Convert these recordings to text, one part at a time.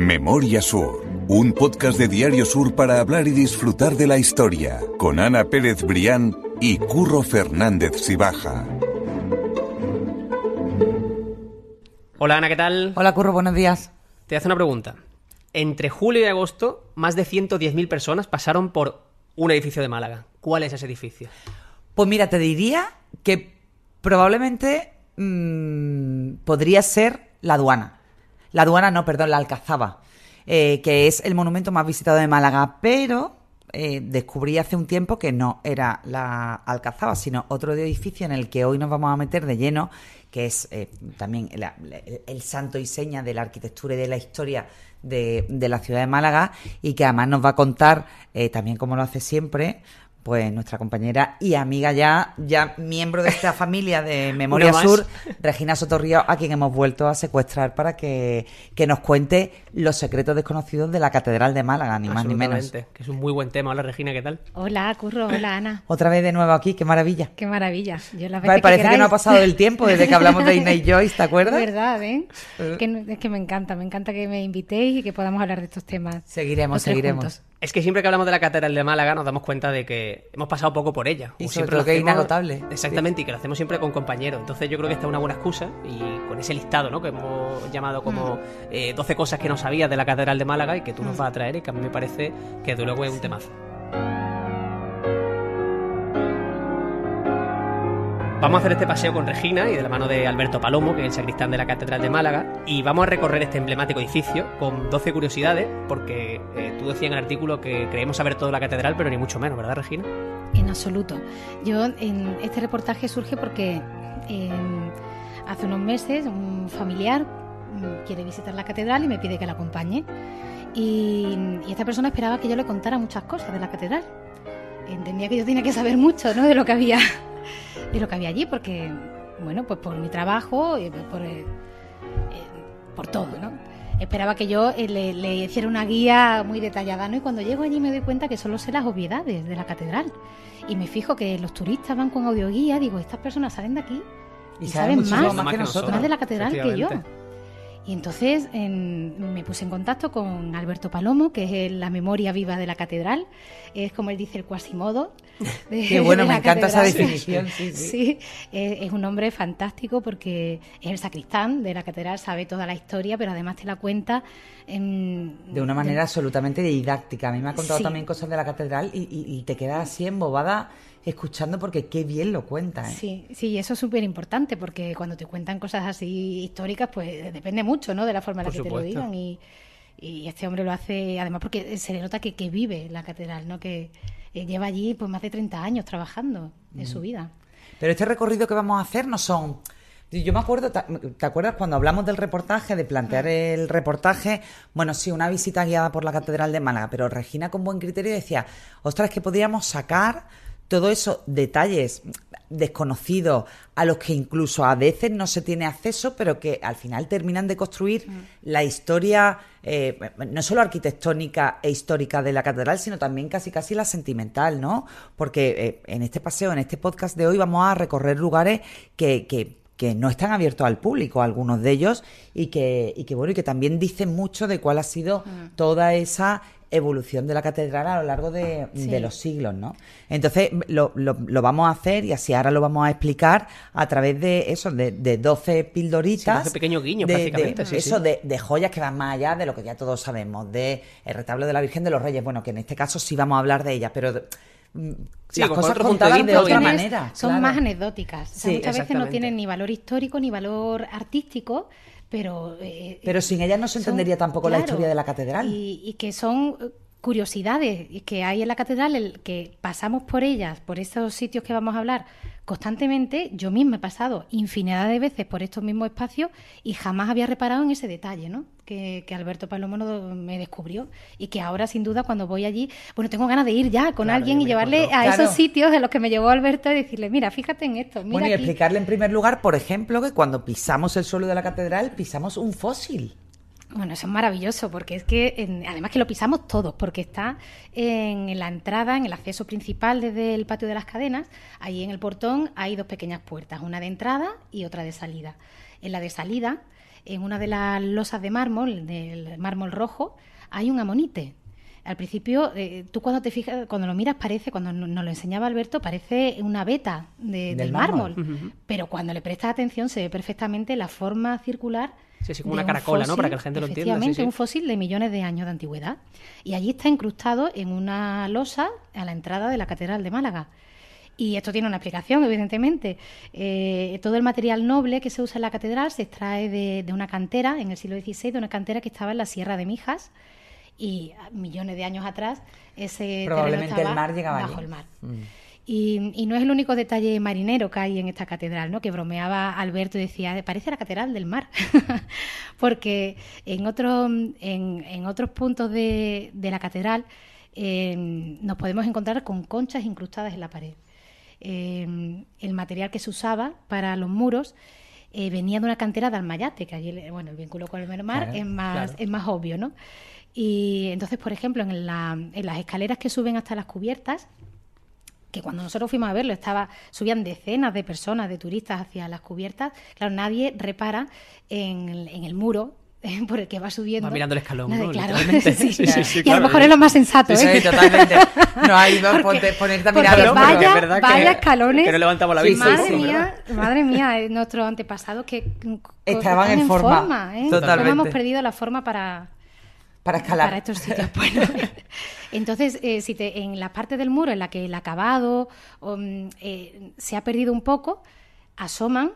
Memoria Sur, un podcast de Diario Sur para hablar y disfrutar de la historia, con Ana Pérez Brián y Curro Fernández Sibaja. Hola Ana, ¿qué tal? Hola Curro, buenos días. Te hace una pregunta. Entre julio y agosto, más de 110.000 personas pasaron por un edificio de Málaga. ¿Cuál es ese edificio? Pues mira, te diría que probablemente mmm, podría ser la aduana. La aduana, no, perdón, la Alcazaba, eh, que es el monumento más visitado de Málaga, pero eh, descubrí hace un tiempo que no era la Alcazaba, sino otro edificio en el que hoy nos vamos a meter de lleno, que es eh, también el, santo y seña de la arquitectura y de la historia de, de, la ciudad de Málaga y que además nos va a contar, también como lo hace siempre, pues nuestra compañera y amiga ya, ya miembro de esta familia de Memoria Sur, Regina Sotorrío, a quien hemos vuelto a secuestrar para que, que, nos cuente los secretos desconocidos de la Catedral de Málaga, ni más ni menos. Que es un muy buen tema. Hola Regina, ¿qué tal? Hola, Curro, hola Ana. Otra vez de nuevo aquí, qué maravilla. Qué maravilla. Yo la vale, parece que, que, no ha pasado el tiempo desde que hablamos de Inés Joyce, ¿te acuerdas? Es verdad, ¿eh? que, es que me encanta, me encanta que me invitéis y que podamos hablar de estos temas. Seguiremos, seguiremos. Juntos. Es que siempre que hablamos de la Catedral de Málaga nos damos cuenta de que hemos pasado poco por ella. Y siempre lo que es inagotable. Exactamente, sí. y que lo hacemos siempre con compañeros. Entonces yo creo que esta es una buena excusa y con ese listado ¿no? que hemos llamado como mm. eh, 12 cosas que no sabías de la Catedral de Málaga y que tú nos vas a traer y que a mí me parece que de luego es un temazo. Vamos a hacer este paseo con Regina y de la mano de Alberto Palomo, que es el sacristán de la Catedral de Málaga, y vamos a recorrer este emblemático edificio con 12 curiosidades, porque eh, tú decías en el artículo que creemos saber toda la catedral, pero ni mucho menos, ¿verdad, Regina? En absoluto. Yo, en este reportaje surge porque eh, hace unos meses un familiar mm, quiere visitar la catedral y me pide que la acompañe. Y, y esta persona esperaba que yo le contara muchas cosas de la catedral. Entendía que yo tenía que saber mucho ¿no? de lo que había de lo que había allí, porque, bueno, pues por mi trabajo, y por, eh, por todo, ¿no? Esperaba que yo eh, le, le, hiciera una guía muy detallada, ¿no? Y cuando llego allí me doy cuenta que solo sé las obviedades de la catedral. Y me fijo que los turistas van con audioguía, digo, estas personas salen de aquí y, y saben más, más, que nosotros, más de la catedral que yo. Y entonces en, me puse en contacto con Alberto Palomo, que es la memoria viva de la catedral, es como él dice el cuasimodo. De, Qué bueno, me encanta catedral. esa definición. Sí, sí. sí es, es, un hombre fantástico porque es el sacristán de la catedral, sabe toda la historia, pero además te la cuenta en, de una manera de, absolutamente didáctica. A mí me ha contado sí. también cosas de la catedral y, y, y te quedas así embobada escuchando porque qué bien lo cuenta. ¿eh? Sí, sí, eso es súper importante porque cuando te cuentan cosas así históricas, pues depende mucho, ¿no? De la forma en la que supuesto. te lo digan y, y, este hombre lo hace, además porque se le nota que, que vive la catedral, ¿no? Que eh, lleva allí pues más de 30 años trabajando en mm. su vida. Pero este recorrido que vamos a hacer no son... Yo me acuerdo, ¿te acuerdas cuando hablamos del reportaje, de plantear el reportaje? Bueno, sí, una visita guiada por la Catedral de Málaga, pero Regina con buen criterio decía, ostras, que podríamos sacar todos esos detalles desconocidos a los que incluso a veces no se tiene acceso, pero que al final terminan de construir mm. la historia eh, no solo arquitectónica e histórica de la catedral, sino también casi casi la sentimental, ¿no? Porque eh, en este paseo, en este podcast de hoy, vamos a recorrer lugares que, que que no están abiertos al público, algunos de ellos, y que, y que bueno, y que también dicen mucho de cuál ha sido mm. toda esa evolución de la catedral a lo largo de, sí. de los siglos, ¿no? Entonces lo, lo, lo, vamos a hacer y así ahora lo vamos a explicar a través de eso, de, de 12 pildoritas. Sí, 12 pequeños guiños, de, prácticamente. De, sí, eso, sí. De, de, joyas que van más allá de lo que ya todos sabemos, de el retablo de la Virgen de los Reyes, bueno, que en este caso sí vamos a hablar de ellas, pero Sí, las cosas contadas de, otra manera. Son claro. más anecdóticas. O sea, Sí, muchas veces no tienen ni valor histórico ni valor artístico, pero... eh, Pero sin ellas no se son- entendería tampoco la historia de la catedral. Y, y que son eh, curiosidades que hay en la catedral, el que pasamos por ellas, por esos sitios que vamos a hablar constantemente. Yo misma he pasado infinidad de veces por estos mismos espacios y jamás había reparado en ese detalle, ¿no? Que, que Alberto Palomo no- me descubrió y que ahora sin duda cuando voy allí, bueno, tengo ganas de ir ya con Claro, alguien y llevarle a Claro. esos sitios en los que me llevó Alberto y decirle, mira, fíjate en esto, mira bueno, y aquí". explicarle en primer lugar, por ejemplo, que cuando pisamos el suelo de la catedral, pisamos un fósil. Bueno, eso es maravilloso, porque es que en- además que lo pisamos todos, porque está en la entrada, en el acceso principal desde el patio de las cadenas, ahí en el portón hay dos pequeñas puertas, una de entrada y otra de salida. en la de salida, en una de las losas de mármol, del mármol rojo, hay un amonite. Al principio, eh, tú cuando te fijas, cuando lo miras parece, cuando nos lo enseñaba Alberto, parece una beta del, mármol. Pero cuando le prestas atención se ve perfectamente la forma circular. Sí, sí, como una caracola, ¿no? Para que la gente lo entienda. Efectivamente, un fósil de millones de años de antigüedad. Y allí está incrustado en una losa a la entrada de la Catedral de Málaga. Y esto tiene una explicación, evidentemente. Eh, todo el material noble que se usa en la catedral se extrae de, de, una cantera, en el siglo XVI, de una cantera que estaba en la Sierra de Mijas, y millones de años atrás ese Probablemente el mar llegaba bajo el mar. Mm. Y, no es el único detalle marinero que hay en esta catedral, ¿no? Que bromeaba Alberto y decía, parece la catedral del mar, porque en, otro, en, otros puntos de, la catedral eh, nos podemos encontrar con conchas incrustadas en la pared. Eh, el material que se usaba para los muros eh, venía de una cantera de Almayate, que allí, bueno, el vínculo con el mar es, más, es más obvio, ¿no? Y entonces, por ejemplo, en, las escaleras que suben hasta las cubiertas, que cuando nosotros fuimos a verlo estaba subían decenas de personas, de turistas hacia las cubiertas, claro, nadie repara en, el muro por el que va subiendo. Va mirando el escalón, ¿no? Claro. Sí, sí, sí, y a lo mejor es lo más sensato, ¿eh? Sí, totalmente. No ha ido a ponerte a mirar vaya, verdad vaya escalones. Que no levantamos la vista. Madre mía, madre mía, nuestros antepasados que estaban en, forma. ¿eh? Totalmente. hemos perdido la forma para para escalar. Para estos sitios. entonces, eh, si te, en la parte del muro en la que el acabado mm, eh, se ha perdido un poco, asoman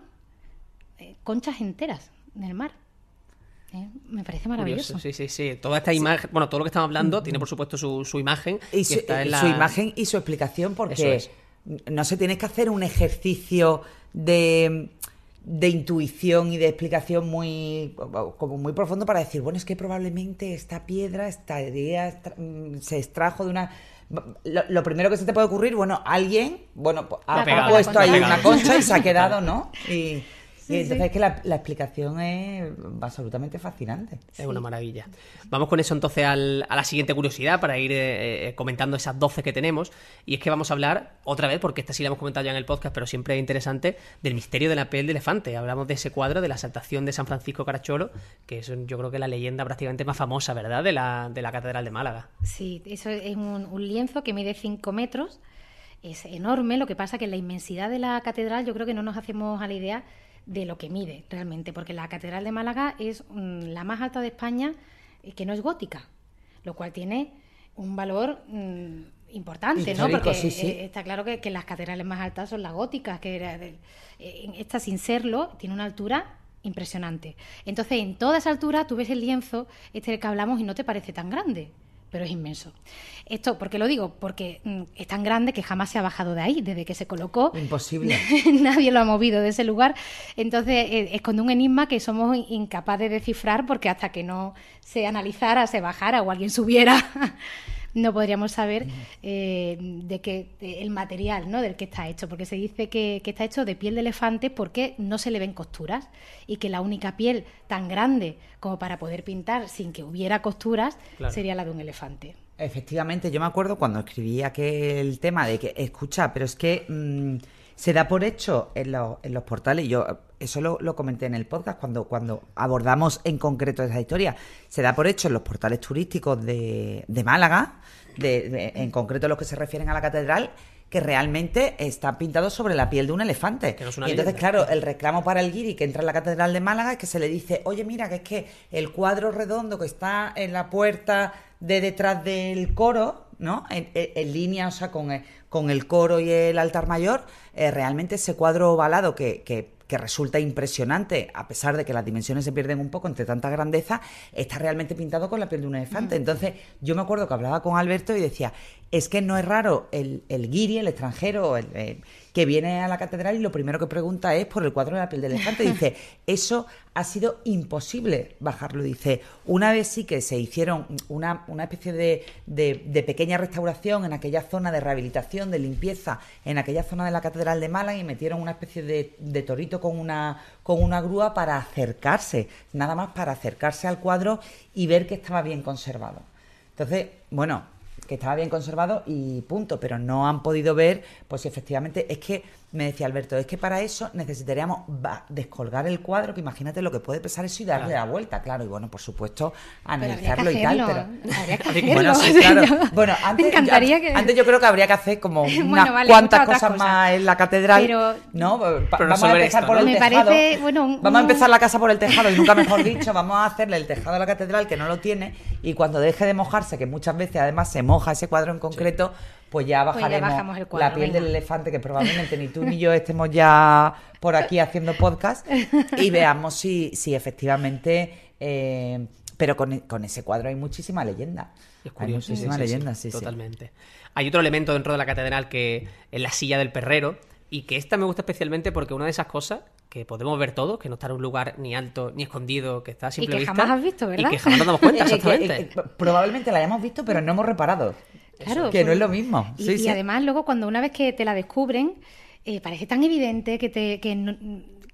eh, conchas enteras en el mar. Me parece maravilloso. sí, sí, sí. Toda esta imagen, bueno, todo lo que estamos hablando tiene por supuesto su, su imagen. Y su, su, imagen y su explicación, porque no se tienes que hacer un ejercicio de de intuición y de explicación muy como muy profundo para decir, bueno, es que probablemente esta piedra estaría mm, se extrajo de una lo, primero que se te puede ocurrir, bueno, alguien, bueno, ha, puesto ahí una concha y se ha quedado, ¿no? Y, y entonces es que la, explicación es absolutamente fascinante. Es una maravilla. Vamos con eso entonces a la siguiente curiosidad para ir eh, eh, comentando esas 12 que tenemos. Y es que vamos a hablar otra vez, porque esta sí la hemos comentado ya en el podcast, pero siempre es interesante, del misterio de la piel de elefante. Hablamos de ese cuadro de la exaltación de San Francisco Caracholo, que es yo creo que la leyenda prácticamente más famosa, ¿verdad?, de la, de la Catedral de Málaga. Sí, eso es un, un lienzo que mide 5 metros. Es enorme, lo que pasa que la inmensidad de la catedral yo creo que no nos hacemos a la idea de lo que mide realmente, porque la Catedral de Málaga es mm, la más alta de España y que no es gótica, lo cual tiene un valor mm, importante, ¿no? Porque eh, está claro que, las catedrales más altas son las góticas, que era eh, esta sin serlo tiene una altura impresionante. Entonces, en toda esa altura tú ves el lienzo este del que hablamos y no te parece tan grande pero es inmenso. Esto, ¿por qué lo digo? Porque mm, es tan grande que jamás se ha bajado de ahí, desde que se colocó. Imposible. nadie lo ha movido de ese lugar. Entonces, eh, esconde un enigma que somos incapaces de descifrar porque hasta que no se analizara, se bajara o alguien subiera no podríamos saber eh, de qué el material ¿no? del que está hecho, porque se dice que, está hecho de piel de elefante porque no se le ven costuras y que la única piel tan grande como para poder pintar sin que hubiera costuras sería la de un elefante. Efectivamente, yo me acuerdo cuando escribí aquel tema de que, escucha, pero es que mm, se da por hecho en, los portales, yo eso lo, comenté en el podcast cuando, cuando abordamos en concreto esa historia, se da por hecho en los portales turísticos de, de Málaga, de, en concreto los que se refieren a la catedral, que realmente está pintado sobre la piel de un elefante. y entonces, claro, el reclamo para el guiri que entra en la Catedral de Málaga es que se le dice, oye, mira, que es que el cuadro redondo que está en la puerta de detrás del coro, ¿no? En, línea, o sea, con el, con el coro y el altar mayor, eh, realmente ese cuadro ovalado que, que que resulta impresionante, a pesar de que las dimensiones se pierden un poco entre tanta grandeza, está realmente pintado con la piel de un elefante. Entonces, yo me acuerdo que hablaba con Alberto y decía, es que no es raro el, el guiri, el extranjero, el, eh, que viene a la catedral y lo primero que pregunta es por el cuadro de la piel del elefante. Dice, eso ha sido imposible bajarlo. Dice, una vez sí que se hicieron una, una especie de, de, pequeña restauración en aquella zona de rehabilitación, de limpieza, en aquella zona de la catedral de Málaga y metieron una especie de, de torito con una, con una grúa para acercarse, nada más para acercarse al cuadro y ver que estaba bien conservado. Entonces, bueno, que estaba bien conservado y punto, pero no han podido ver, pues efectivamente, es que me decía Alberto, es que para eso necesitaríamos descolgar el cuadro, que imagínate lo que puede pesar eso y darle la vuelta, claro. Y bueno, por supuesto, analizarlo y tal. Pero... Habría que hacerlo. Bueno, sí, claro. Bueno, antes, encantaría yo, que- antes yo creo que habría que hacer como Bueno, unas vale, cuantas cosas, más en la catedral. Pero- ¿no? Pero vamos a empezar esto, por ¿no? el Me tejado. parece, bueno, un- Vamos a empezar la casa por el tejado y nunca mejor dicho, vamos a hacerle el tejado a la catedral que no lo tiene y cuando deje de mojarse, que muchas veces además se moja ese cuadro en concreto, pues ya Pues ya bajaremos bajamos el cuadro, la piel venga. del elefante que probablemente ni tú ni yo estemos ya por aquí haciendo podcast y veamos si, si efectivamente... eh, pero con, con ese cuadro hay muchísima leyenda. Es hay curioso, sí, muchísima sí, sí, leyenda, sí, sí. Totalmente. Hay otro elemento dentro de la catedral que es la silla del perrero. Y que esta me gusta especialmente porque una de esas cosas que podemos ver todos, que no está en un lugar ni alto ni escondido, que está a simple que vista, jamás has visto, ¿verdad? Y que jamás nos damos cuenta, que- exactamente. que probablemente la hayamos visto, pero no hemos reparado. Claro, que no es lo mismo. Y, Sí, y sí. además luego cuando una vez que te la descubren, eh, parece tan evidente que te... Que no-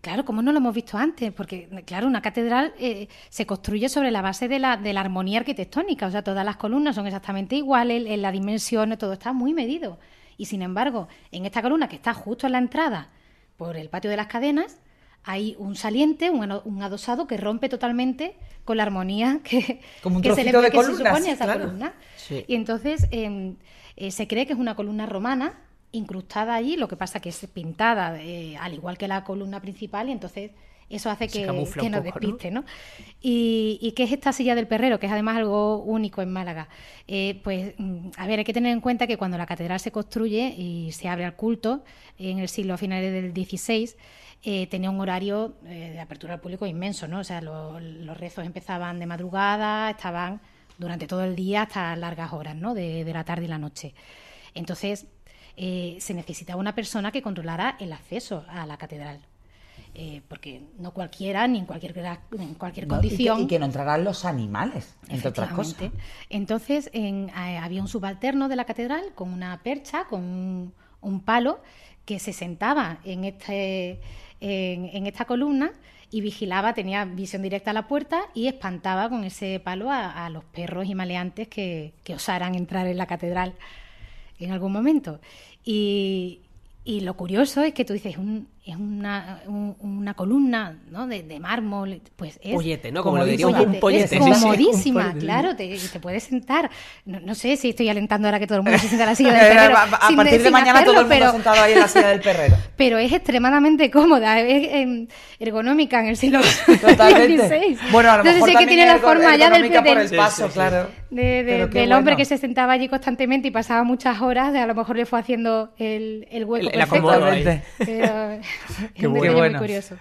claro, como no lo hemos visto antes? Porque, claro, una catedral eh, se construye sobre la base de la, de la armonía arquitectónica, o sea, todas las columnas son exactamente iguales, en la dimensión, todo está muy medido. Y sin embargo, en esta columna que está justo en la entrada, por el patio de las cadenas, hay un saliente, un, un adosado que rompe totalmente con la armonía que, Como un que se le trocito de que se columna, supone a esa claro. columna. Sí. Y entonces eh, eh, se cree que es una columna romana incrustada allí, lo que pasa que es pintada eh, al igual que la columna principal y entonces eso hace que, que nos despiste, ¿no? Y, y qué es esta silla del perrero, que es además algo único en Málaga. Eh, pues, mm, a ver, hay que tener en cuenta que cuando la catedral se construye y se abre al culto en el siglo a finales del XVI, eh, tenía un horario eh, de apertura al público inmenso, ¿no? O sea, lo- los rezos empezaban de madrugada, estaban durante todo el día hasta largas horas, ¿no? De, de la tarde y la noche. Entonces, eh, se necesitaba una persona que controlara el acceso a la catedral. Eh, porque no cualquiera, ni en cualquier, en cualquier No, y que- condición. y, que, no entrarán los animales, entre otras cosas. Entonces, en- había un subalterno de la catedral con una percha, con un, un palo, que se sentaba en, este, en, en esta columna y vigilaba, tenía visión directa a la puerta y espantaba con ese palo a, a los perros y maleantes que, que osaran entrar en la catedral en algún momento. Y, y lo curioso es que tú dices, un- es una, un- una columna ¿no? de, de mármol, pues es... Pollete, ¿no? Como lo Comodísimo. diría un, un pollete. Es sí, sí. comodísima, Un pollete. claro, te, te puedes sentar. No, no sé si estoy alentando ahora que todo el mundo se sienta en la silla del perrero. a, a sin partir de sin mañana hacerlo, todo el mundo pero, sentado ahí en la silla del perrero. pero es extremadamente cómoda, es em, ergonómica en el siglo Totalmente. XVI. Bueno, a lo mejor si es que tiene la forma ya del, del- el paso, Sí, sí, sí. claro. de- de- del hombre bueno. que se sentaba allí constantemente y pasaba muchas horas, de a lo mejor le fue haciendo el, el hueco El- el perfecto. Pero Qué bueno. bueno. muy curioso.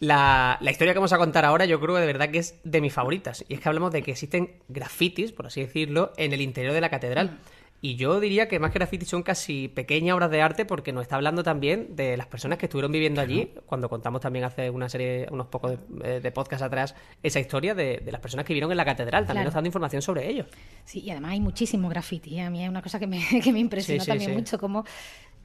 La, la historia que vamos a contar ahora yo creo que de verdad que es de mis favoritas. Y es que hablamos de que existen grafitis, por así decirlo, en el interior de la catedral. Y yo diría que más que grafitis son casi pequeñas obras de arte porque nos está hablando también de las personas que estuvieron viviendo allí, cuando contamos también hace una serie, unos pocos de, eh, de podcast atrás, esa historia de, de las personas que vivieron en la catedral, también Claro. nos dando información sobre ellos. Sí, y además hay muchísimo graffiti. ¿eh? A mí es una cosa que me, que me impresionó Sí, sí, también sí. mucho, cómo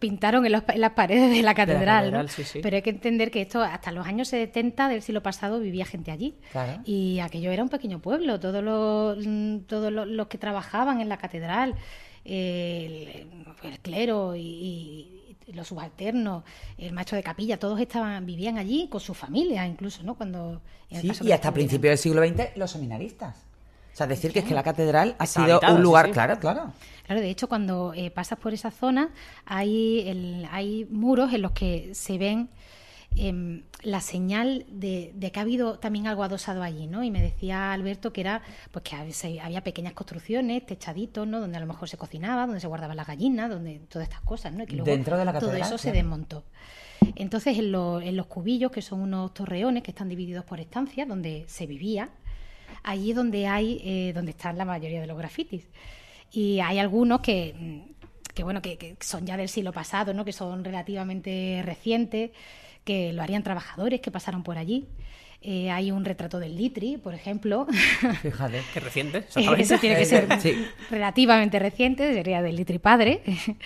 pintaron en, los- en las paredes de la catedral. ¿no? catedral, sí, sí. Pero hay que entender que esto, hasta los años 70 del siglo pasado, vivía gente allí. Claro. Y aquello era un pequeño pueblo. Todos los, mm, todos los, los que trabajaban en la catedral, el, el clero y, y los subalternos, el maestro de capilla, todos estaban vivían allí con sus familias, incluso, ¿no? Cuando en el Sí, caso y hasta principios del siglo XX, los seminaristas. O sea, decir que es que la catedral ha Está sido habitada, un lugar, sí. claro, claro. Claro, de hecho, cuando eh, pasas por esa zona, hay, el- hay muros en los que se ven em, la señal de, de que ha habido también algo adosado allí, ¿no? Y me decía Alberto que era, pues que había pequeñas construcciones, techaditos, ¿no? Donde a lo mejor se cocinaba, donde se guardaban las gallinas, donde todas estas cosas, ¿no? Y que luego Dentro de la todo catedral, eso se desmontó. Entonces, en, lo- en los cubillos, que son unos torreones que están divididos por estancias, donde se vivía, allí donde hay, eh, donde están la mayoría de los grafitis. Y hay algunos que, mm, que bueno, que, que son ya del siglo pasado, ¿no? Que son relativamente recientes, que lo harían trabajadores que pasaron por allí. Eh, hay un retrato del Litri, por ejemplo. Fíjate. Que reciente, Eso exactamente. tiene que ser Sí. relativamente reciente, sería del Litri Padre.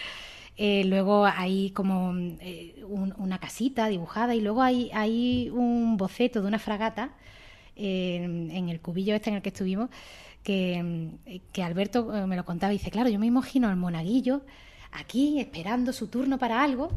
Eh, luego hay como eh, un- una casita dibujada y luego hay, hay un boceto de una fragata en el cubillo este en el que estuvimos que, que Alberto eh, me lo contaba y dice, claro, yo me imagino al monaguillo aquí esperando su turno para algo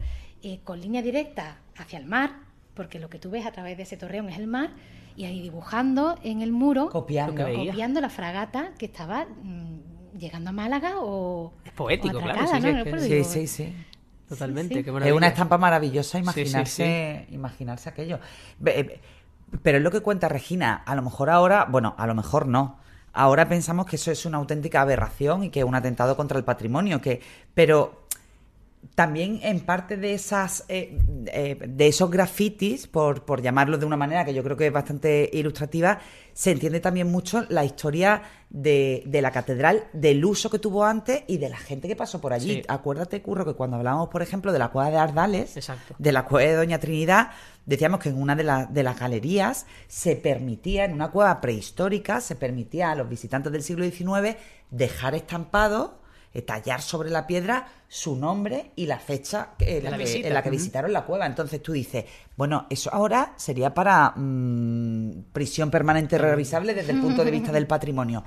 eh, con línea directa hacia el mar, porque lo que tú ves a través de ese torreón es el mar, y ahí dibujando en el muro, Copiando. copiando la fragata que estaba mm, llegando a Málaga o... Es poético, o claro, sí, ¿no? sí, No Sí, digo, sí, sí. Totalmente, Sí, sí. qué Es una estampa maravillosa Sí, sí, imaginarse, imaginarse aquello. Eh, Pero es lo que cuenta Regina. A lo mejor ahora, bueno, a lo mejor no. Ahora pensamos que eso es una auténtica aberración y que es un atentado contra el patrimonio. Que, pero también en parte de esas eh, eh, de esos grafitis, por, por llamarlo de una manera que yo creo que es bastante ilustrativa, se entiende también mucho la historia de, de la catedral, del uso que tuvo antes y de la gente que pasó por allí. Sí. Acuérdate, Curro, que cuando hablábamos, por ejemplo, de la cueva de Ardales, Exacto. de la cueva de Doña Trinidad, decíamos que en una de, la- de las galerías se permitía, en una cueva prehistórica, se permitía a los visitantes del siglo XIX dejar estampado, eh, tallar sobre la piedra su nombre y la fecha en la, la que, visita. en la que Ujú. visitaron la cueva. Entonces tú dices, bueno, eso ahora sería para mm, prisión permanente revisable desde el punto de vista del patrimonio.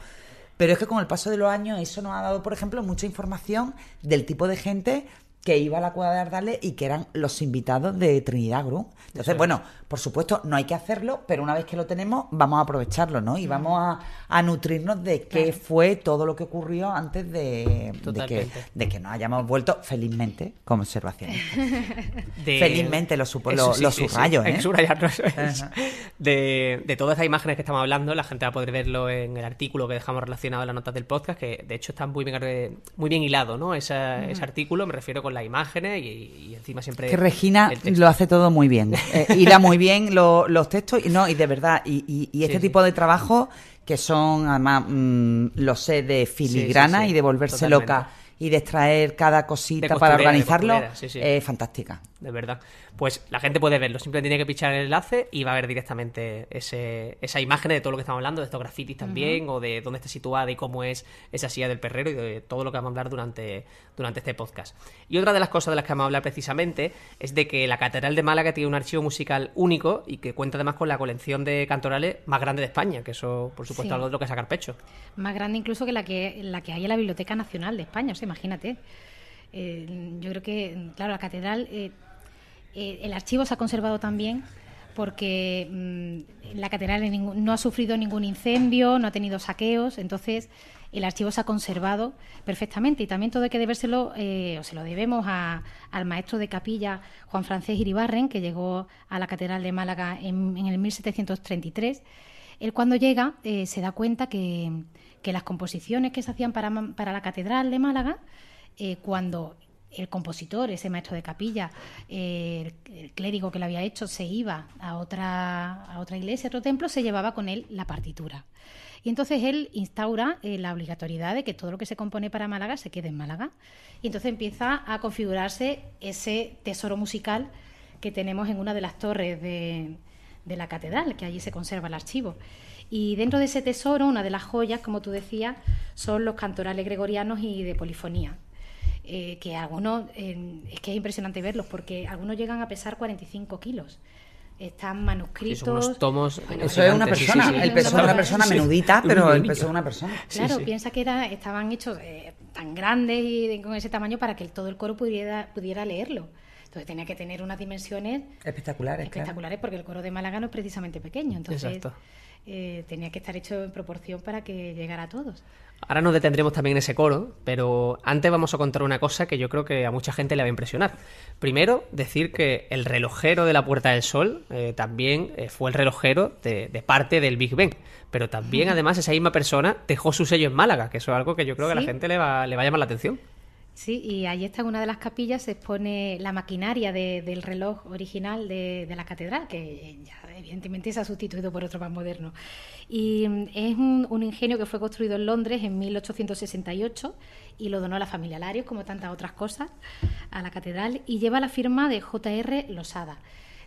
Pero es que con el paso de los años eso nos ha dado, por ejemplo, mucha información del tipo de gente que iba a la cueva de Ardales y que eran los invitados de Trinidad Group. Entonces, bueno, por supuesto, no hay que hacerlo, pero una vez que lo tenemos, vamos a aprovecharlo, ¿no? Y vamos a, a nutrirnos de qué fue todo lo que ocurrió antes de, de que, de que nos hayamos vuelto felizmente como observaciones. de- Felizmente lo supo- lo- sí, lo sí, subrayo, ¿eh? subrayarlo, eso es. Ajá. De, de todas estas imágenes que estamos hablando, la gente va a poder verlo en el artículo que dejamos relacionado en las notas del podcast, que de hecho está muy bien, muy bien hilado, ¿no? Esa- Ese artículo, me refiero con las imágenes y, y encima siempre... que Regina lo hace todo muy bien. Eh, hila muy bien lo- los textos y no, y de verdad, y, y- y este Sí, sí. tipo de trabajo que son además, mm, lo sé, de filigrana y de volverse totalmente. loca y de extraer cada cosita para organizarlo, es fantástica. De verdad. Pues la gente puede verlo, simplemente tiene que pinchar el enlace y va a ver directamente ese, esa imagen de todo lo que estamos hablando, de estos grafitis también, o de dónde está situada y cómo es esa silla del perrero y de todo lo que vamos a hablar durante, durante este podcast. Y otra de las cosas de las que vamos a hablar precisamente es de que la Catedral de Málaga tiene un archivo musical único y que cuenta además con la colección de cantorales más grande de España, que eso, por supuesto, Sí. algo de lo que sacar pecho. Más grande incluso que la que, la que hay en la Biblioteca Nacional de España, o sea, imagínate. Eh, yo creo que, claro, la catedral, eh, eh, el archivo se ha conservado también porque mm, la catedral no ha sufrido ningún incendio, no ha tenido saqueos, entonces el archivo se ha conservado perfectamente y también todo hay que debérselo, eh, o se lo debemos al maestro de capilla Juan Francés Iribarren, que llegó a la catedral de Málaga en, el 1733. Él cuando llega eh, se da cuenta que, las composiciones que se hacían para, para la catedral de Málaga, cuando el compositor, ese maestro de capilla, el, clérigo que lo había hecho, se iba a otra, a otra iglesia, a otro templo, se llevaba con él la partitura. Y entonces él instaura eh, la obligatoriedad de que todo lo que se compone para Málaga se quede en Málaga. Y entonces empieza a configurarse ese tesoro musical que tenemos en una de las torres de la catedral, que allí se conserva el archivo. Y dentro de ese tesoro, una de las joyas, como tú decías, son los cantorales gregorianos y de polifonía. Eh, que algunos, eh, es que es impresionante verlos, porque algunos llegan a pesar 45 kilos. Están Sí, manuscritos. son unos tomos Bueno, Eso es una persona, sí, sí. el peso de una persona Sí. menudita, pero el peso de una persona. Claro, sí. piensa que era, estaban hechos eh, tan grandes y de- con ese tamaño para que el- todo el coro pudiera, pudiera leerlo. Entonces tenía que tener unas dimensiones Espectaculares, claro. espectaculares porque el coro de Málaga no es precisamente pequeño. Entonces Exacto. Eh, tenía que estar hecho en proporción para que llegara a todos. Ahora nos detendremos también en ese coro, pero antes vamos a contar una cosa que yo creo que a mucha gente le va a impresionar. Primero, decir que el relojero de la Puerta del Sol eh, también eh, fue el relojero de, de parte del Big Ben, pero también además esa misma persona dejó su sello en Málaga, que eso es algo que yo creo que a la gente le va, le va a llamar la atención. Sí, y ahí está en una de las capillas, se expone la maquinaria de- del reloj original de, la catedral, que ya evidentemente se ha sustituido por otro más moderno. Y mm, es un, un ingenio que fue construido en Londres en 1868 y lo donó la familia Larios, como tantas otras cosas, a la catedral y lleva la firma de J.R. Losada.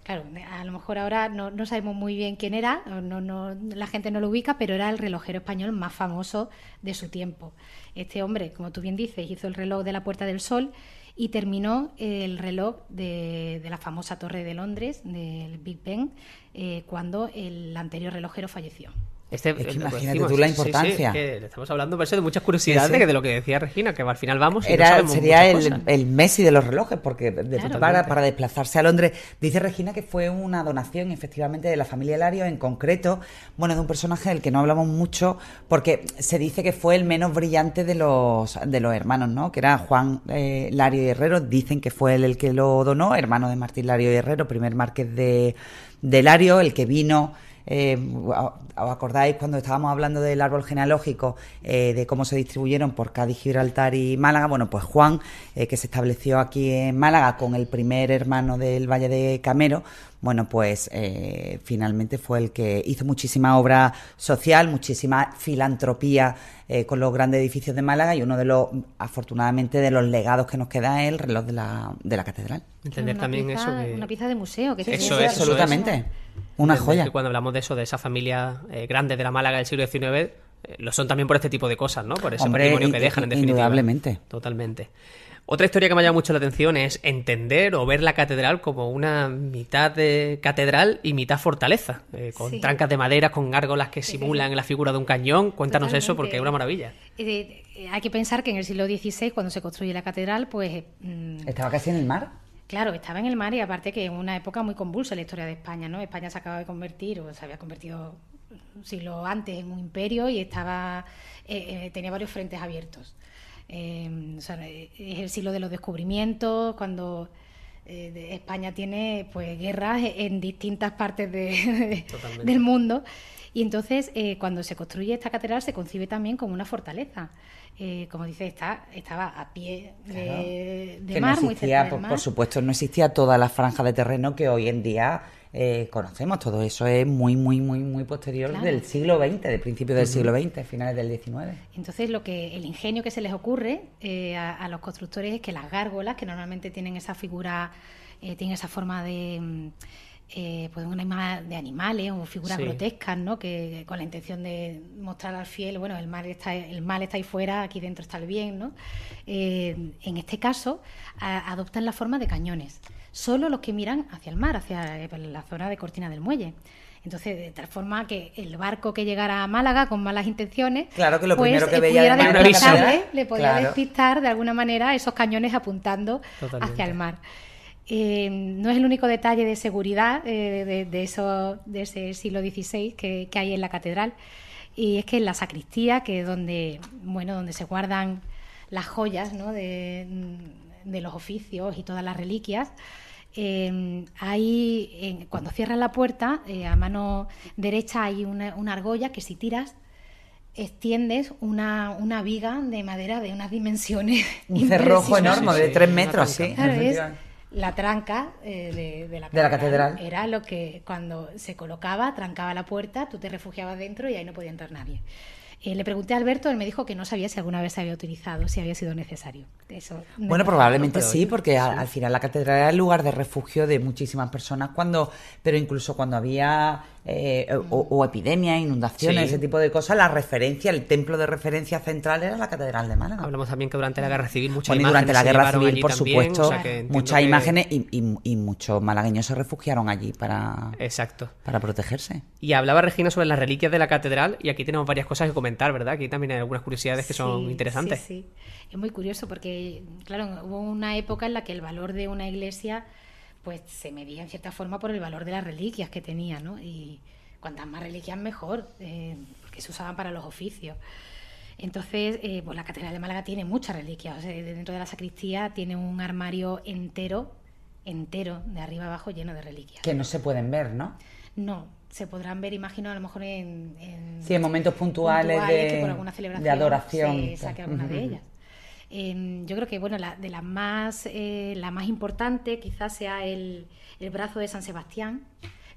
Claro, a lo mejor ahora no, sabemos muy bien quién era, no, no, la gente no lo ubica, pero era el relojero español más famoso de su tiempo. Este hombre, como tú bien dices, hizo el reloj de la Puerta del Sol y terminó el reloj de, de la famosa Torre de Londres, del Big Ben, eh, cuando el anterior relojero falleció. Este, Es que lo imagínate decimos, tú la sí, sí, importancia. es que le estamos hablando por eso de muchas curiosidades Sí, de lo que decía Regina, que al final vamos y Era, sería el, Messi de los relojes, porque de- Claro. para, para desplazarse a Londres. Dice Regina que fue una donación, efectivamente, de la familia Lario, en concreto, bueno, de un personaje del que no hablamos mucho, porque se dice que fue el menos brillante de los, de los hermanos, ¿no? Que era Juan eh, Lario y Herrero. Dicen que fue él el que lo donó, hermano de Martín Lario y Herrero, primer marqués de, de Lario, el que vino. Eh, ¿Os acordáis cuando estábamos hablando del árbol genealógico, eh, de cómo se distribuyeron por Cádiz, Gibraltar y Málaga? Bueno, pues Juan, eh, que se estableció aquí en Málaga con el primer hermano del Valle de Camero, bueno, pues eh, finalmente fue el que hizo muchísima obra social, muchísima filantropía eh, con los grandes edificios de Málaga y uno de los, afortunadamente, de los legados que nos queda es el reloj de la, de la catedral. Entender Una también pieza- eso que... Una pieza de museo. Que Eso es, eso es. Una joya. que cuando hablamos de eso, de esa familia eh, grande de la Málaga del siglo XIX, eh, lo son también por este tipo de cosas, ¿no? Por ese Hombre, patrimonio que dejan, en definitiva. indudablemente. Totalmente. Otra historia que me ha llamado mucho la atención es entender o ver la catedral como una mitad de catedral y mitad fortaleza, eh, con Sí. trancas de madera, con gárgolas que simulan la figura de un cañón. Cuéntanos eso porque es una maravilla. Eh, eh, hay que pensar que en el siglo XVI, cuando se construye la catedral, pues mm, ¿Estaba casi en el mar? Claro, estaba en el mar y aparte que en una época muy convulsa en la historia de España, ¿no? España se acaba de convertir o se había convertido un siglo antes en un imperio y estaba eh, eh, tenía varios frentes abiertos. Eh, o sea, es el siglo de los descubrimientos, cuando eh, España tiene pues guerras en distintas partes de- del mundo. Y entonces, eh, cuando se construye esta catedral, se concibe también como una fortaleza. Eh, como dice, está, estaba a pie de, de que mar, no muy existía, cerca por, del mar. por supuesto, no existía toda la franja de terreno que hoy en día eh, conocemos. Todo eso es muy, muy, muy, muy posterior Claro. del siglo XX, de principios del siglo XX, finales del XIX. Entonces, lo que el ingenio que se les ocurre eh, a, a los constructores es que las gárgolas, que normalmente tienen esa figura, eh, tienen esa forma de eh, pues una imagen de animales o figuras Sí. grotescas, ¿no? Que con la intención de mostrar al fiel, bueno, el mal está, el mal está ahí fuera, aquí dentro está el bien, ¿no? Eh, en este caso, a- adoptan la forma de cañones, solo los que miran hacia el mar, hacia eh, la zona de cortina del muelle. Entonces, de tal forma que el barco que llegara a Málaga con malas intenciones, Claro que lo pues, primero que eh, veía pudiera despistarle, le podía Claro. despistar de alguna manera esos cañones apuntando Totalmente. hacia el mar. Eh, no es el único detalle de seguridad eh, de, de eso, de ese siglo XVI que, que hay en la catedral. Y es que en la sacristía, que es donde, bueno, donde se guardan las joyas ¿no? de, de los oficios y todas las reliquias, eh, hay, en- cuando cierras la puerta, eh, a mano derecha hay una, una argolla que si tiras extiendes una, una viga de madera de unas dimensiones. Un cerrojo enorme Sí, de tres metros, sí. Claro, es. La tranca eh, de, de la De la catedral. Era lo que cuando se colocaba, trancaba la puerta, tú te refugiabas dentro y ahí no podía entrar nadie. Eh, le pregunté a Alberto, él me dijo que no sabía si alguna vez se había utilizado, si había sido necesario. Eso Bueno, me- probablemente sí, porque al, al final la catedral era el lugar de refugio de muchísimas personas cuando, pero incluso cuando había eh, o, o epidemias, inundaciones, Sí. ese tipo de cosas, la referencia, el templo de referencia central era la catedral de Málaga. Hablamos también que durante la Guerra Civil muchas Bueno, y imágenes durante la guerra civil, por también, supuesto, o sea muchas que- imágenes y, y- y muchos malagueños se refugiaron allí para, Exacto. para protegerse. Y hablaba Regina sobre las reliquias de la catedral y aquí tenemos varias cosas que comentar, ¿verdad? Aquí también hay algunas curiosidades que son interesantes. Sí, sí. Es muy curioso porque, claro, hubo una época en la que el valor de una iglesia pues se medía en cierta forma por el valor de las reliquias que tenía, ¿no? Y cuantas más reliquias mejor, eh, porque se usaban para los oficios. Entonces, eh, pues la Catedral de Málaga tiene muchas reliquias. O sea, dentro de la sacristía tiene un armario entero, entero, de arriba abajo, lleno de reliquias. Que no se pueden ver, ¿no? No, se podrán ver, imagino, a lo mejor en, en- Sí, en momentos puntuales, de, que por alguna celebración de adoración. se saque alguna de ellas. Eh, yo creo que bueno, la, de las más, eh, la más importante quizás sea el, el brazo de San Sebastián,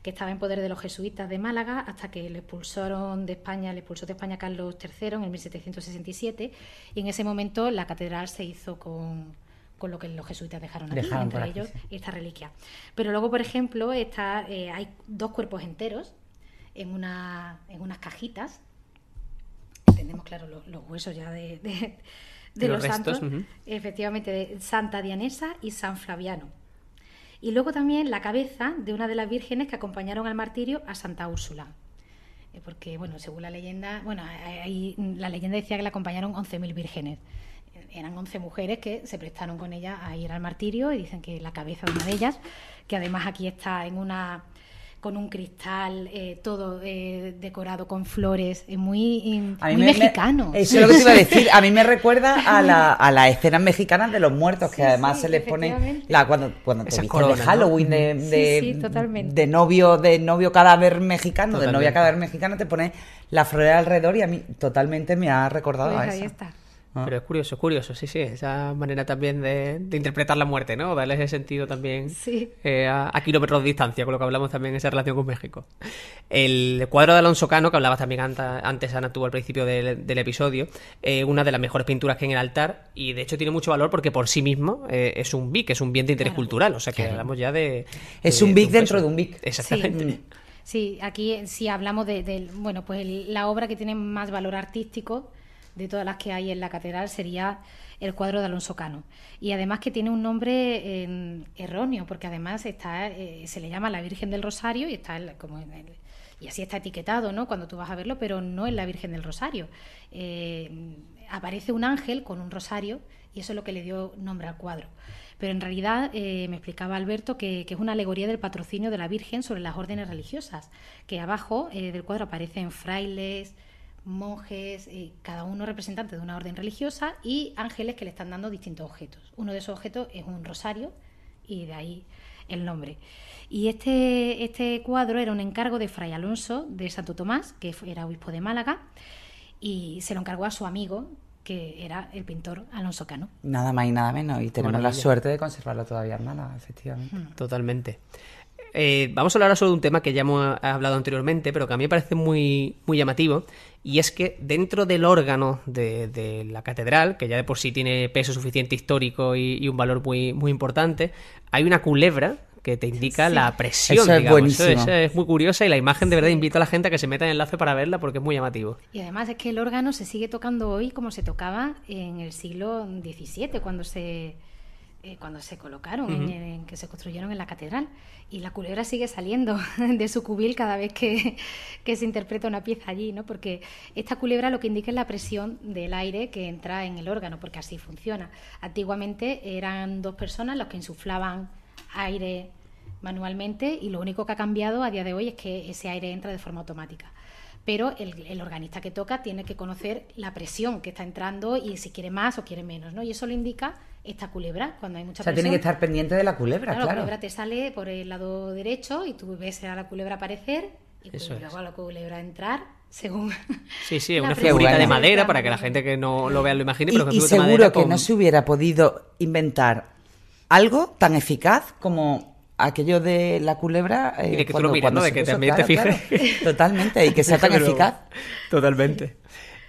que estaba en poder de los jesuitas de Málaga hasta que le expulsaron de España, le expulsó de España Carlos III en el 1767 y en ese momento la catedral se hizo con, con lo que los jesuitas dejaron aquí, Dejaron entre ellos sí. esta reliquia. Pero luego, por ejemplo, está, eh, hay dos cuerpos enteros en, una, en unas cajitas. Entendemos, claro, lo- los, huesos ya de, de- de De los, los restos, santos. Efectivamente, de Santa Dianesa y San Flaviano. Y luego también la cabeza de una de las vírgenes que acompañaron al martirio a Santa Úrsula. Eh, porque, bueno, según la leyenda, bueno, ahí, la leyenda decía que la acompañaron 11.000 vírgenes. Eran 11 mujeres que se prestaron con ella a ir al martirio y dicen que la cabeza de una de ellas, que además aquí está en una con un cristal, eh, todo eh, decorado con flores, es muy, mexicano. eso es lo que te iba a decir. A mí me recuerda a, la, a las escenas mexicanas de los muertos, que además se les pone la, cuando, cuando te viste de Halloween, de, de, novio, de novio cadáver mexicano, de novia cadáver mexicano, te pone la florera alrededor y a mí totalmente me ha recordado pues a eso. Ah. Pero es curioso, es curioso, sí, sí, esa manera también de, interpretar la muerte, ¿no? Darle ese sentido también eh, a, kilómetros de distancia, con lo que hablamos también en esa relación con México. El cuadro de Alonso Cano, que hablabas también antes, Ana, tuvo al principio del, episodio, eh, una de las mejores pinturas que hay en el altar, y de hecho tiene mucho valor porque por sí mismo eh, es un BIC, es un bien de interés cultural, o sea que hablamos ya de... Es un BIC dentro de un BIC. Exactamente. Sí. aquí sí hablamos de, bueno, pues la obra que tiene más valor artístico de todas las que hay en la catedral sería el cuadro de Alonso Cano. Y además que tiene un nombre em, erróneo, porque además está, eh, se le llama la Virgen del Rosario y está como y así está etiquetado, ¿no? Cuando tú vas a verlo, pero no es la Virgen del Rosario. Eh, aparece un ángel con un rosario y eso es lo que le dio nombre al cuadro. Pero en realidad eh, me explicaba Alberto que, es una alegoría del patrocinio de la Virgen sobre las órdenes religiosas, que abajo del cuadro aparecen frailes, monjes, eh, cada uno representante de una orden religiosa y ángeles que le están dando distintos objetos. Uno de esos objetos es un rosario y de ahí el nombre. Y este, este cuadro era un encargo de Fray Alonso de Santo Tomás, que era obispo de Málaga, y se lo encargó a su amigo, que era el pintor Alonso Cano. Nada más y nada menos, y tenemos la suerte de conservarlo todavía en Málaga, efectivamente. Hmm. Totalmente. Eh, vamos a hablar ahora sobre un tema que ya hemos hablado anteriormente, pero que a mí me parece muy, muy llamativo, y es que dentro del órgano de, la catedral, que ya de por sí tiene peso suficiente histórico y, un valor muy, muy importante, hay una culebra que te indica la presión, Eso es digamos. es muy curiosa y la imagen de verdad invita a la gente a que se meta en el enlace para verla porque es muy llamativo. Y además es que el órgano se sigue tocando hoy como se tocaba en el siglo XVII, cuando se eh, cuando se colocaron, en, que se construyeron en la catedral. Y la culebra sigue saliendo de su cubil cada vez que, se interpreta una pieza allí, ¿no? Porque esta culebra lo que indica es la presión del aire que entra en el órgano, porque así funciona. Antiguamente eran dos personas los que insuflaban aire manualmente y lo único que ha cambiado a día de hoy es que ese aire entra de forma automática pero el, organista que toca tiene que conocer la presión que está entrando y si quiere más o quiere menos, ¿no? Y eso lo indica esta culebra cuando hay mucha o sea, tiene que estar pendiente de la culebra, claro. La culebra te sale por el lado derecho y tú ves a la culebra aparecer y luego a la culebra entrar según sí sí una figurita de madera para que la gente que no lo vea lo imagine pero y, y seguro que no se hubiera podido inventar algo tan eficaz como aquello de la culebra y de que tú lo miras, ¿no? de que también te fijes. Totalmente y que sea tan eficaz. Totalmente.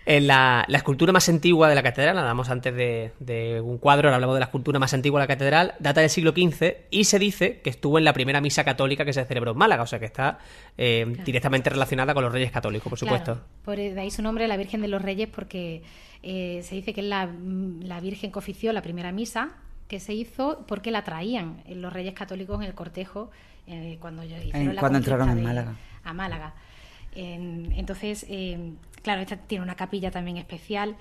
En la, escultura más antigua de la catedral, hablamos antes de, un cuadro, ahora hablamos de la escultura más antigua de la catedral, data del siglo XV y se dice que estuvo en la primera misa católica que se celebró en Málaga, o sea que está eh, directamente relacionada con los reyes católicos, por supuesto. por de ahí su nombre, la Virgen de los Reyes, porque eh, se dice que es la, Virgen que ofició la primera misa que se hizo porque la traían los reyes católicos en el cortejo eh, cuando, hicieron cuando entraron en Málaga. A Málaga. entonces Claro, esta tiene una capilla también especial.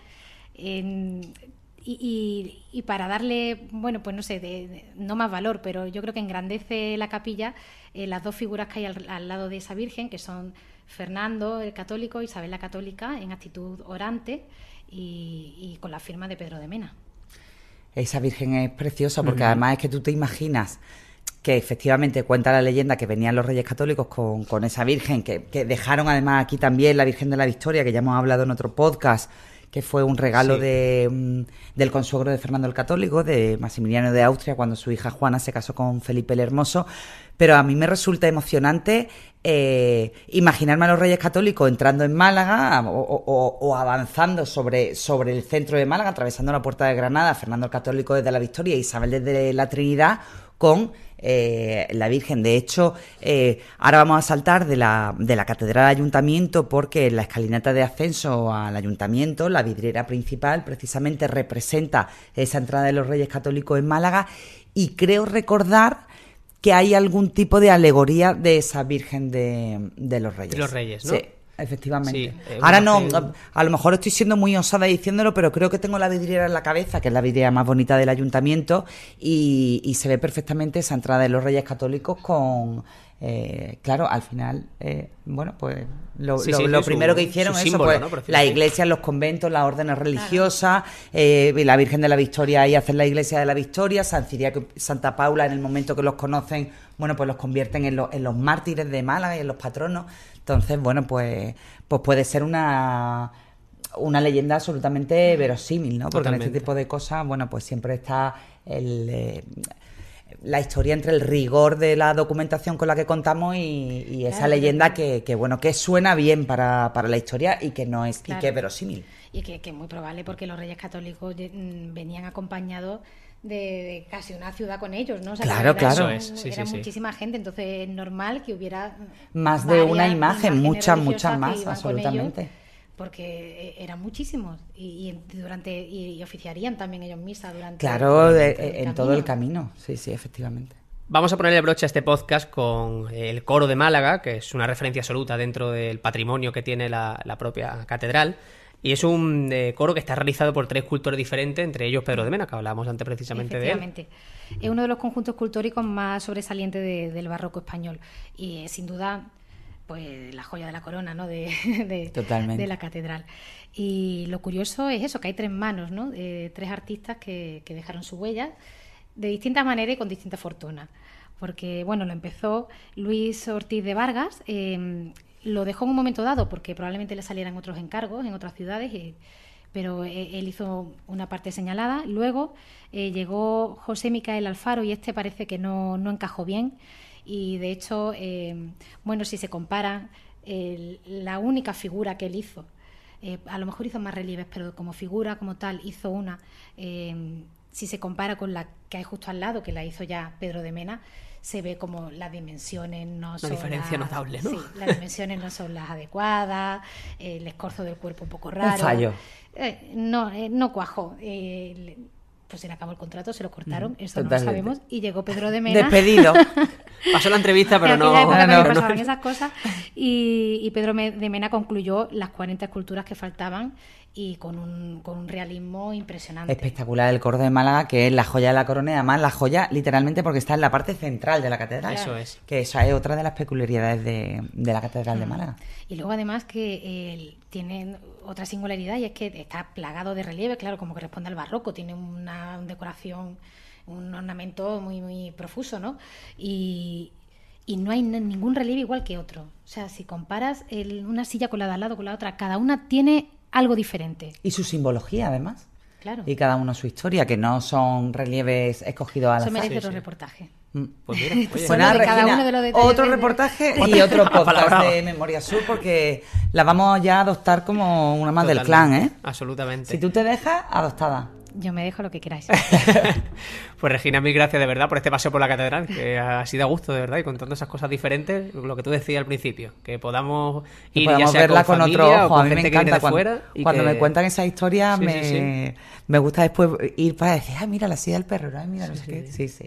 y, para darle, bueno, pues no sé, no más valor, pero yo creo que engrandece la capilla eh, las dos figuras que hay al, lado de esa Virgen, que son Fernando el católico, Isabel la católica, en actitud orante y, con la firma de Pedro de Mena. Esa Virgen es preciosa porque además es que tú te imaginas que efectivamente cuenta la leyenda que venían los reyes católicos con, con esa Virgen, que, dejaron además aquí también la Virgen de la Victoria, que ya hemos hablado en otro podcast, que fue un regalo de, mm, del consuegro de Fernando el Católico, de Maximiliano de Austria, cuando su hija Juana se casó con Felipe el Hermoso. Pero a mí me resulta emocionante eh, imaginarme a los Reyes Católicos entrando en Málaga o, o, avanzando sobre, sobre el centro de Málaga, atravesando la puerta de Granada, Fernando el Católico desde la Victoria Isabel desde la Trinidad, con eh, la Virgen. De hecho, eh, ahora vamos a saltar de la, de la Catedral al Ayuntamiento porque la escalinata de ascenso al Ayuntamiento, la vidriera principal precisamente representa esa entrada de los Reyes Católicos en Málaga y creo recordar que hay algún tipo de alegoría de esa Virgen de, de los Reyes. De los Reyes, ¿no? Sí. Efectivamente. Sí, eh, Ahora no, a lo mejor estoy siendo muy osada diciéndolo, pero creo que tengo la vidriera en la cabeza, que es la vidriera más bonita del ayuntamiento, y, y se ve perfectamente esa entrada de los Reyes Católicos con, eh, claro, al final, eh, bueno, pues lo, Sí, lo- sí, lo sí, su- primero que hicieron símbolo, pues ¿no? La iglesia, los conventos, las órdenes religiosas, eh, la Virgen de la Victoria y hacer la iglesia de la Victoria, San Ciriaco Santa Paula en el momento que los conocen, bueno, pues los convierten en, los- en los mártires de Málaga y en los patronos. Entonces, bueno, pues, pues puede ser una una leyenda absolutamente verosímil, ¿no? Porque en este tipo de cosas, bueno, pues siempre está el, eh, la historia entre el rigor de la documentación con la que contamos y, y esa Claro, leyenda que, que, bueno, que suena bien para, para la historia y que no es, y que es verosímil. Y que, que es muy probable porque los reyes católicos mm, venían acompañados de, de casi una ciudad con ellos, ¿no? O sea, que Claro, era- claro. Eso es, sí, era sí, sí. muchísima gente, entonces es normal que hubiera Más de una imagen, muchas, muchas más, iban con absolutamente. ellos, porque eh, eran muchísimos y, y durante y, y oficiarían también ellos misa durante Claro, de- en todo el camino. Sí, sí, efectivamente. Vamos a ponerle broche a este podcast con el coro de Málaga, que es una referencia absoluta dentro del patrimonio que tiene la, la propia catedral. Y es un eh, coro que está realizado por tres cultores diferentes, entre ellos Pedro de Mena, que hablábamos antes precisamente de él. Efectivamente. Es uno de los conjuntos escultóricos más sobresalientes de- del barroco español y es sin duda pues la joya de la corona ¿no? de, de- Totalmente. de la catedral. Y lo curioso es eso, que hay tres manos, ¿no? de tres artistas que, que dejaron su huella de distintas maneras y con distinta fortuna. Porque, bueno, lo empezó Luis Ortiz de Vargas, eh, lo dejó en un momento dado porque probablemente le salieran otros encargos en otras ciudades, y- pero eh, él hizo una parte señalada. Luego eh, llegó José Micael Alfaro y este parece que no, no encajó bien. Y de hecho, eh, bueno, si se compara, la única figura que él hizo, eh, a lo mejor hizo más relieves, pero como figura, como tal, hizo una. Si se compara con la que hay justo al lado, que la hizo ya Pedro de Mena, se ve como las dimensiones no son. diferencia las- notable, ¿no? Sí, las dimensiones no son las adecuadas, el escorzo del cuerpo un poco raro. fallo. Eh, no, eh, no cuajó. Eh, pues se le acabó el contrato, se lo cortaron, eso no lo sabemos. Y llegó Pedro de Mena. Despedido. Pasó la entrevista, pero En no. época no, no. pasaban esas cosas. Y, y Pedro de Mena concluyó las 40 esculturas que faltaban y con un, con un realismo impresionante. Espectacular el coro de Málaga, que es la joya de la corona y además la joya literalmente porque está en la parte central de la catedral. Eso es. Que esa es otra de las peculiaridades de, de la catedral de Málaga. Y luego además que eh, tiene otra singularidad y es que está plagado de relieve, claro, como que responde al barroco, tiene una decoración, un ornamento muy, muy profuso, ¿no? Y, y no hay ningún relieve igual que otro. O sea, si comparas el- una silla con la de al lado con la otra, cada una tiene algo diferente. Y su simbología, además. Claro. Y cada uno su historia, que no son relieves escogidos al Eso azar. merece otro sí. reportaje. Mm. Pues mira, oye, Bueno, de cada Regina, uno de los detalles otro de- reportaje y otro podcast de Memoria Sur porque la vamos ya a adoptar como una más del clan, ¿eh? Absolutamente. Si tú te dejas, adoptada. Yo me dejo lo que queráis. Pues Regina, mil gracias de verdad por este paseo por la catedral, que ha sido a gusto de verdad y contando esas cosas diferentes, lo que tú decías al principio, que podamos Y ir ya podamos sea verla con, otro o ojo. con A mí me encanta cuando, fuera y cuando que- me cuentan esa historia, Sí, me, sí, me gusta después ir para decir, ay, mira la silla del perro, ay, mira no sé qué. Sí, sí.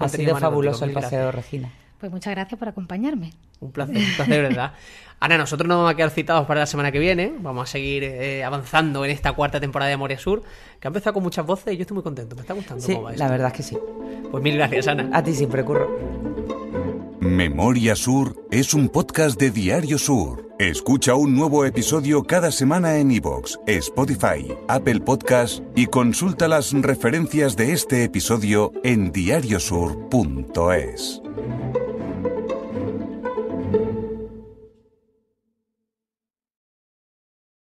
Ha sido fabuloso el paseo Regina. Pues muchas gracias por acompañarme. Un placer, un placer, de verdad. Ana, nosotros nos vamos a quedar citados para la semana que viene. Vamos a seguir eh, avanzando en esta cuarta temporada de Moria Sur, que ha empezado con muchas voces y yo estoy muy contento. Me está gustando Sí, cómo va la esto. verdad es que sí. Pues mil gracias, Ana. A ti siempre, curro. Memoria Sur es un podcast de Diario Sur. Escucha un nuevo episodio cada semana en iVoox, Spotify, Apple Podcast y consulta las referencias de este episodio en diariosur.es.